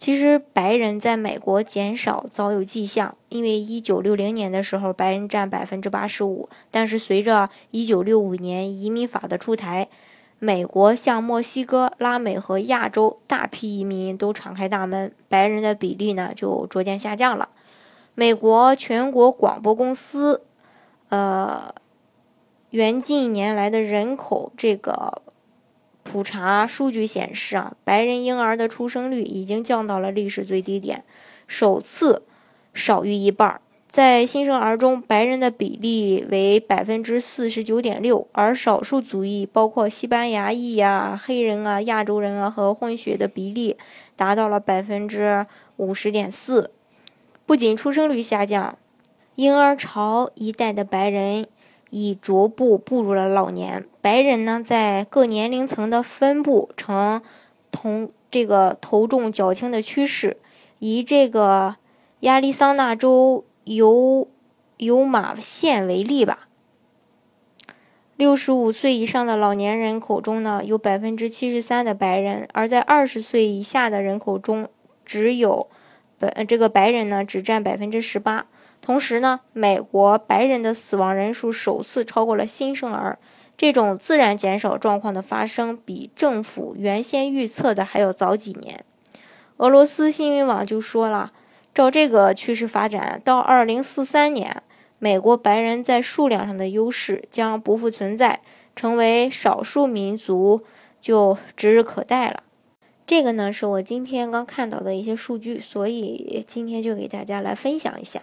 其实白人在美国减少早有迹象，因为一九六零年的时候白人占百分之八十五，但是随着一九六五年移民法的出台，美国向墨西哥、拉美和亚洲大批移民都敞开大门，白人的比例呢就逐渐下降了。美国全国广播公司，呃，原近年来的人口这个。普查数据显示啊，白人婴儿的出生率已经降到了历史最低点，首次少于一半。在新生儿中，白人的比例为百分之四十九点六，而少数族裔，包括西班牙裔呀、黑人啊、亚洲人啊和混血的比例达到了百分之五十点四。不仅出生率下降，婴儿潮一代的白人。已逐步步入了老年，白人呢在各年龄层的分布呈同这个头重脚轻的趋势。以这个亚利桑那州尤尤马县为例吧，六十五岁以上的老年人口中呢，有百分之七十三的白人，而在二十岁以下的人口中，只有白这个白人呢只占百分之十八。同时呢，美国白人的死亡人数首次超过了新生儿。这种自然减少状况的发生，比政府原先预测的还要早几年。俄罗斯新闻网就说了，照这个趋势发展，到2043年，美国白人在数量上的优势将不复存在，成为少数民族就指日可待了。这个呢，是我今天刚看到的一些数据，所以今天就给大家来分享一下。